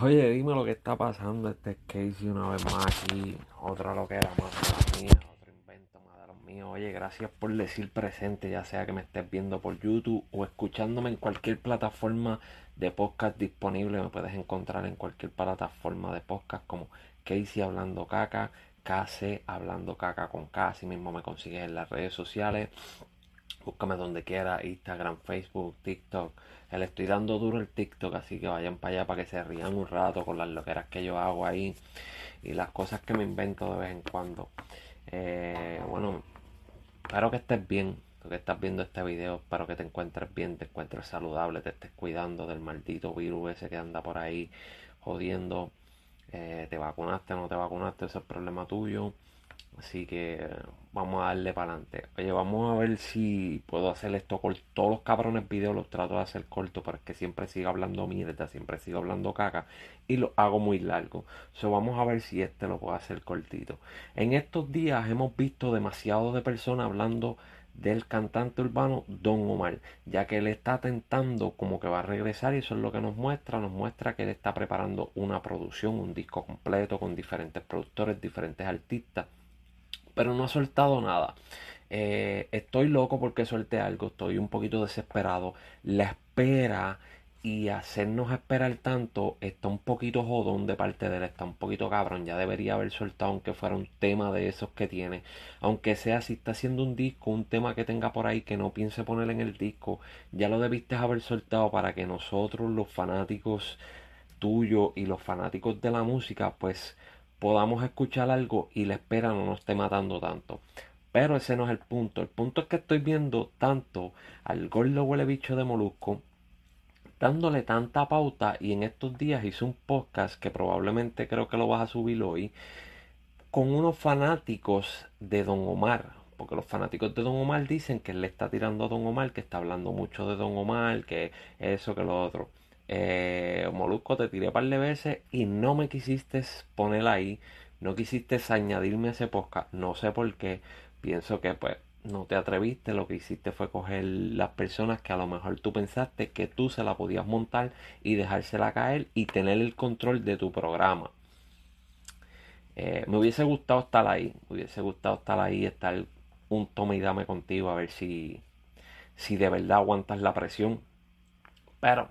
Oye, dime lo que está pasando. Este es Casey una vez más aquí. Otra lo que era más mía, otro invento más de los míos. Oye, gracias por decir presente, ya sea que me estés viendo por YouTube o escuchándome en cualquier plataforma de podcast disponible. Me puedes encontrar en cualquier plataforma de podcast como Casey Hablando Caca, KC Hablando Caca con K. Así mismo me consigues en las redes sociales. Búscame donde quiera, Instagram, Facebook, TikTok. Le estoy dando duro el TikTok, así que vayan para allá para que se rían un rato con las loqueras que yo hago ahí y las cosas que me invento de vez en cuando. Eh, bueno, espero que estés bien, que estás viendo este video, espero que te encuentres bien, te encuentres saludable, te estés cuidando del maldito virus ese que anda por ahí jodiendo. Eh, te vacunaste o no te vacunaste, ese es el problema tuyo. Así que vamos a darle para adelante. Oye, vamos a ver si puedo hacer esto con todos los cabrones videos. Los trato de hacer corto, es que siempre sigo hablando mierda, siempre sigo hablando caca y lo hago muy largo. So, vamos a ver si este lo puedo hacer cortito. En estos días hemos visto demasiado de personas hablando del cantante urbano Don Omar, ya que él está tentando como que va a regresar y eso es lo que nos muestra, nos muestra que él está preparando una producción, un disco completo con diferentes productores, diferentes artistas pero no ha soltado nada. Eh, estoy loco porque suelte algo, estoy un poquito desesperado. La espera y hacernos esperar tanto está un poquito jodón de parte de él, está un poquito cabrón. Ya debería haber soltado, aunque fuera un tema de esos que tiene. Aunque sea si está haciendo un disco, un tema que tenga por ahí que no piense poner en el disco, ya lo debiste haber soltado para que nosotros, los fanáticos tuyos y los fanáticos de la música, pues podamos escuchar algo y la espera no nos esté matando tanto. Pero ese no es el punto. El punto es que estoy viendo tanto al gordo huele bicho de Molusco dándole tanta pauta y en estos días hice un podcast que probablemente creo que lo vas a subir hoy con unos fanáticos de Don Omar. Porque los fanáticos de Don Omar dicen que él le está tirando a Don Omar, que está hablando mucho de Don Omar, que eso, que lo otro eh, Molusco, te tiré un par de veces y no me quisiste poner ahí, no quisiste añadirme a ese podcast, no sé por qué, pienso que pues no te atreviste, lo que hiciste fue coger las personas que a lo mejor tú pensaste que tú se la podías montar y dejársela caer y tener el control de tu programa. Eh, me hubiese gustado estar ahí, me hubiese gustado estar ahí, estar un toma y dame contigo a ver si, si de verdad aguantas la presión. Pero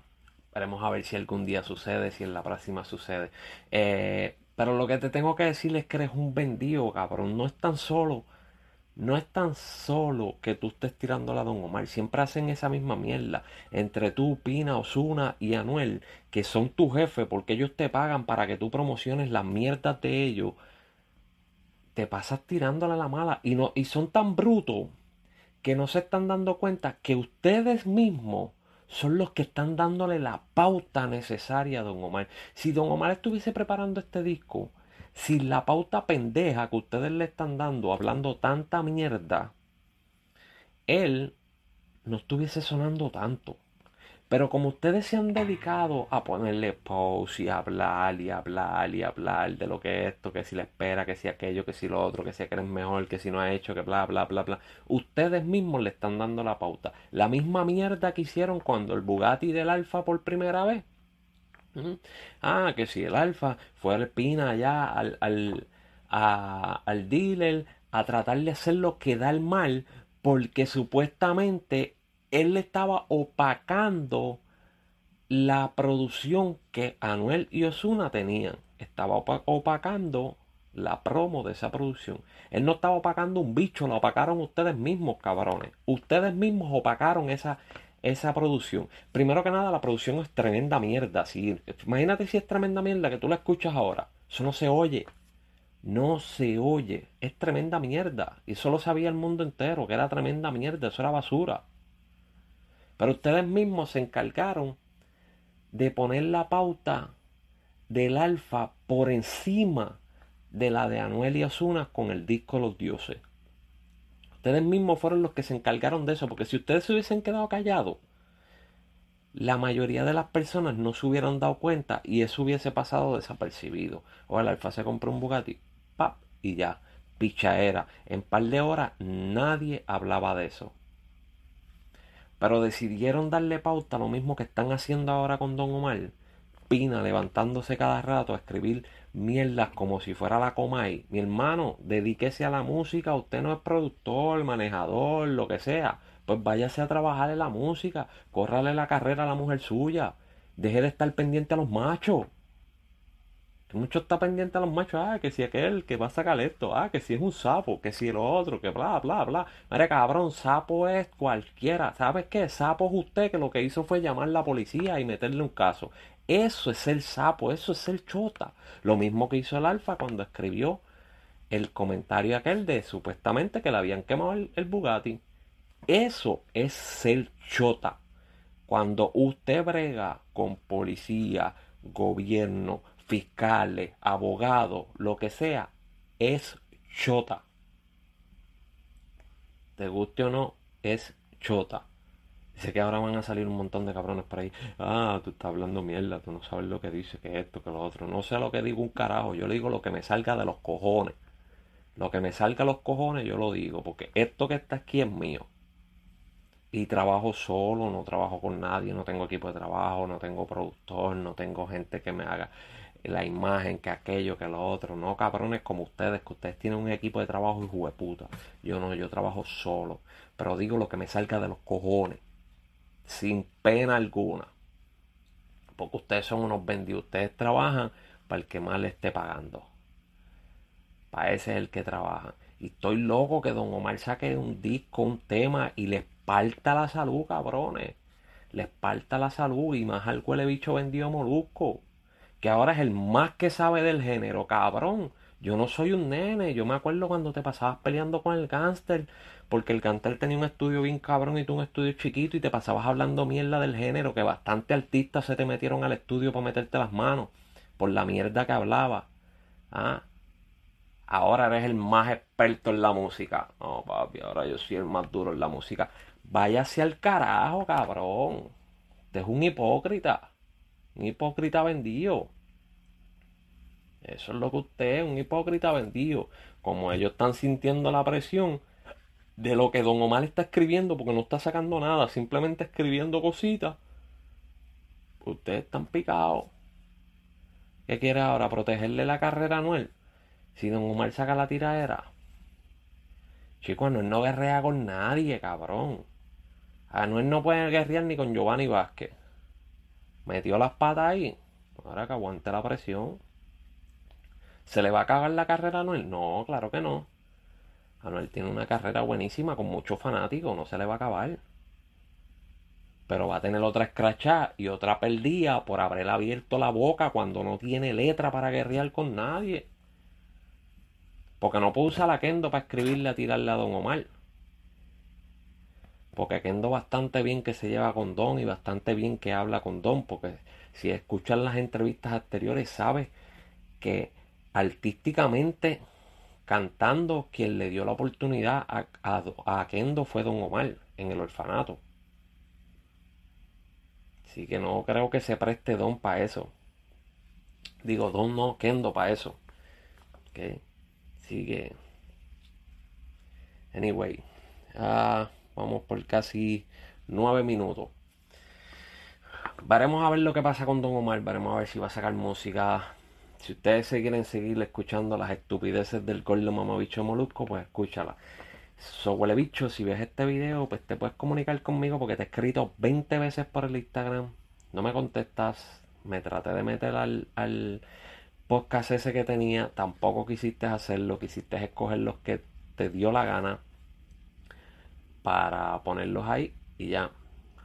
Veremos a ver si algún día sucede, si en la próxima sucede. Eh, pero lo que te tengo que decir es que eres un vendido, cabrón. No es tan solo. No es tan solo que tú estés tirando a Don Omar. Siempre hacen esa misma mierda. Entre tú, Pina, Osuna y Anuel, que son tu jefe, porque ellos te pagan para que tú promociones las mierdas de ellos. Te pasas tirándole a la mala. Y, no, y son tan brutos que no se están dando cuenta que ustedes mismos son los que están dándole la pauta necesaria a Don Omar. Si Don Omar estuviese preparando este disco, si la pauta pendeja que ustedes le están dando, hablando tanta mierda, él no estuviese sonando tanto. Pero como ustedes se han dedicado a ponerle pause y hablar y hablar y hablar de lo que es esto, que si le espera, que si aquello, que si lo otro, que si es mejor, que si no ha hecho, que bla, bla, bla, bla. Ustedes mismos le están dando la pauta. La misma mierda que hicieron cuando el Bugatti del Alfa por primera vez. Ah, que si el Alfa fue al Pina allá al, al, al dealer a tratar de hacerlo quedar mal porque supuestamente él le estaba opacando la producción que Anuel y Osuna tenían. Estaba opacando la promo de esa producción. Él no estaba opacando un bicho, lo opacaron ustedes mismos, cabrones. Ustedes mismos opacaron esa, esa producción. Primero que nada, la producción es tremenda mierda. Si, imagínate si es tremenda mierda que tú la escuchas ahora. Eso no se oye. No se oye. Es tremenda mierda. Y eso lo sabía el mundo entero, que era tremenda mierda. Eso era basura. Pero ustedes mismos se encargaron de poner la pauta del alfa por encima de la de Anuel y Osuna con el disco Los Dioses. Ustedes mismos fueron los que se encargaron de eso, porque si ustedes se hubiesen quedado callados, la mayoría de las personas no se hubieran dado cuenta y eso hubiese pasado desapercibido. O el alfa se compró un Bugatti, pap, y ya, pichaera. En par de horas nadie hablaba de eso. Pero decidieron darle pauta lo mismo que están haciendo ahora con Don Omar. espina levantándose cada rato a escribir mierdas como si fuera la Comay. Mi hermano, dedíquese a la música, usted no es productor, manejador, lo que sea. Pues váyase a trabajar en la música, córrale la carrera a la mujer suya. Deje de estar pendiente a los machos. Mucho está pendiente a los machos, ah, que si aquel que va a sacar esto, ah, que si es un sapo, que si el otro, que bla, bla, bla. Mira, cabrón, sapo es cualquiera. ¿Sabes qué? Sapo es usted que lo que hizo fue llamar a la policía y meterle un caso. Eso es el sapo, eso es el chota. Lo mismo que hizo el alfa cuando escribió el comentario aquel de supuestamente que le habían quemado el, el Bugatti. Eso es ser chota. Cuando usted brega con policía, gobierno, fiscales, abogados, lo que sea, es chota. Te guste o no, es chota. Dice que ahora van a salir un montón de cabrones por ahí. Ah, tú estás hablando mierda, tú no sabes lo que dice, que esto, que lo otro. No sé lo que digo un carajo, yo le digo lo que me salga de los cojones. Lo que me salga de los cojones yo lo digo, porque esto que está aquí es mío. Y trabajo solo, no trabajo con nadie, no tengo equipo de trabajo, no tengo productor, no tengo gente que me haga la imagen, que aquello, que lo otro. No cabrones como ustedes, que ustedes tienen un equipo de trabajo y jueputa. Yo no, yo trabajo solo. Pero digo lo que me salga de los cojones. Sin pena alguna. Porque ustedes son unos vendidos. Ustedes trabajan para el que más le esté pagando. Para ese es el que trabaja. Y estoy loco que Don Omar saque un disco, un tema y les parta la salud, cabrones. Les parta la salud y más algo el bicho vendido molusco que ahora es el más que sabe del género, cabrón. Yo no soy un nene, yo me acuerdo cuando te pasabas peleando con el gánster, porque el gánster tenía un estudio bien cabrón y tú un estudio chiquito y te pasabas hablando mierda del género, que bastante artistas se te metieron al estudio para meterte las manos por la mierda que hablaba. ¿Ah? Ahora eres el más experto en la música. No, papi, ahora yo soy el más duro en la música. Váyase al carajo, cabrón. Usted es un hipócrita. Un hipócrita vendido. Eso es lo que usted es, un hipócrita vendido. Como ellos están sintiendo la presión de lo que Don Omar está escribiendo, porque no está sacando nada, simplemente escribiendo cositas. Ustedes están picados. ¿Qué quiere ahora? ¿Protegerle la carrera a Anuel? Si Don Omar saca la tiradera. Chico, Anuel no guerrea con nadie, cabrón. Anuel no puede guerrear ni con Giovanni Vázquez metió las patas ahí. Ahora que aguante la presión. ¿Se le va a cagar la carrera a Anuel? No, claro que no. Anuel tiene una carrera buenísima con muchos fanáticos, no se le va a acabar. Pero va a tener otra escrachada y otra perdida por haber abierto la boca cuando no tiene letra para guerrear con nadie. Porque no puede usar la Kendo para escribirle a tirarle a Don Omar. Porque Kendo bastante bien que se lleva con Don y bastante bien que habla con Don. Porque si escuchan las entrevistas anteriores, sabes que artísticamente cantando, quien le dio la oportunidad a, a, Kendo fue Don Omar en el orfanato. Así que no creo que se preste Don para eso. Digo, Don no, Kendo para eso. Ok. Sigue. Anyway. ah Vamos por casi nueve minutos. Veremos a ver lo que pasa con Don Omar. Veremos a ver si va a sacar música. Si ustedes se quieren seguir escuchando las estupideces del gordo mamabicho molusco, pues escúchala. So, huele bicho, si ves este video, pues te puedes comunicar conmigo porque te he escrito 20 veces por el Instagram. No me contestas. Me traté de meter al, al podcast ese que tenía. Tampoco quisiste hacerlo. Quisiste escoger los que te dio la gana para ponerlos ahí y ya.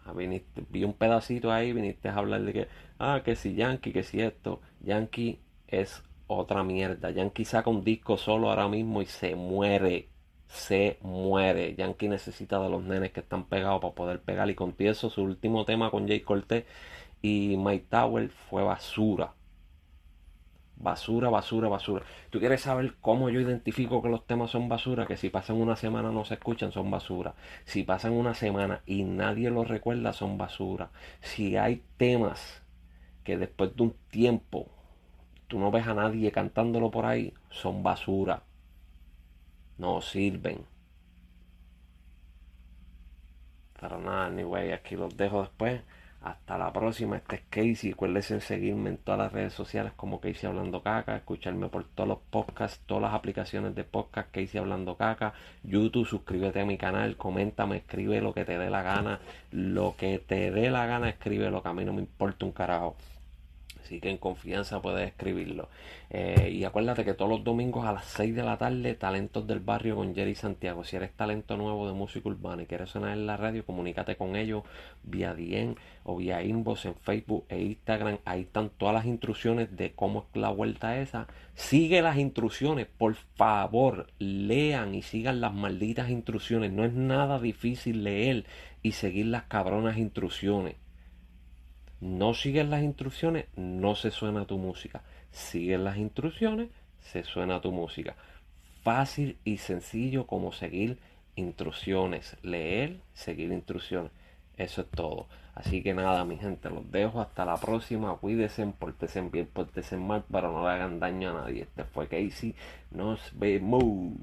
Ah, vi un pedacito ahí, viniste a hablar de que, ah, que si Yankee, que si esto. Yankee es otra mierda. Yankee saca un disco solo ahora mismo y se muere. Se muere. Yankee necesita de los nenes que están pegados para poder pegar. Y con su último tema con Jay Cortez y Mike Tower fue basura. Basura, basura, basura. ¿Tú quieres saber cómo yo identifico que los temas son basura? Que si pasan una semana no se escuchan, son basura. Si pasan una semana y nadie los recuerda, son basura. Si hay temas que después de un tiempo tú no ves a nadie cantándolo por ahí, son basura. No sirven. Pero nada, anyway, aquí los dejo después. Hasta la próxima, este es Casey. Recuerden seguirme en todas las redes sociales como Casey Hablando Caca, escucharme por todos los podcasts, todas las aplicaciones de podcast Casey Hablando Caca, YouTube, suscríbete a mi canal, coméntame, escribe lo que te dé la gana, lo que te dé la gana, escribe lo que a mí no me importa un carajo. Así que en confianza puedes escribirlo. Eh, y acuérdate que todos los domingos a las 6 de la tarde, Talentos del Barrio con Jerry Santiago. Si eres talento nuevo de música urbana y quieres sonar en la radio, comunícate con ellos vía DM o vía inbox en Facebook e Instagram. Ahí están todas las instrucciones de cómo es la vuelta esa. Sigue las instrucciones, por favor, lean y sigan las malditas instrucciones. No es nada difícil leer y seguir las cabronas instrucciones. No sigues las instrucciones, no se suena tu música. Sigues las instrucciones, se suena tu música. Fácil y sencillo como seguir instrucciones. Leer, seguir instrucciones. Eso es todo. Así que nada, mi gente, los dejo hasta la próxima. Cuídense, portense bien, portense mal, para no le hagan daño a nadie. Este fue Casey. Nos vemos.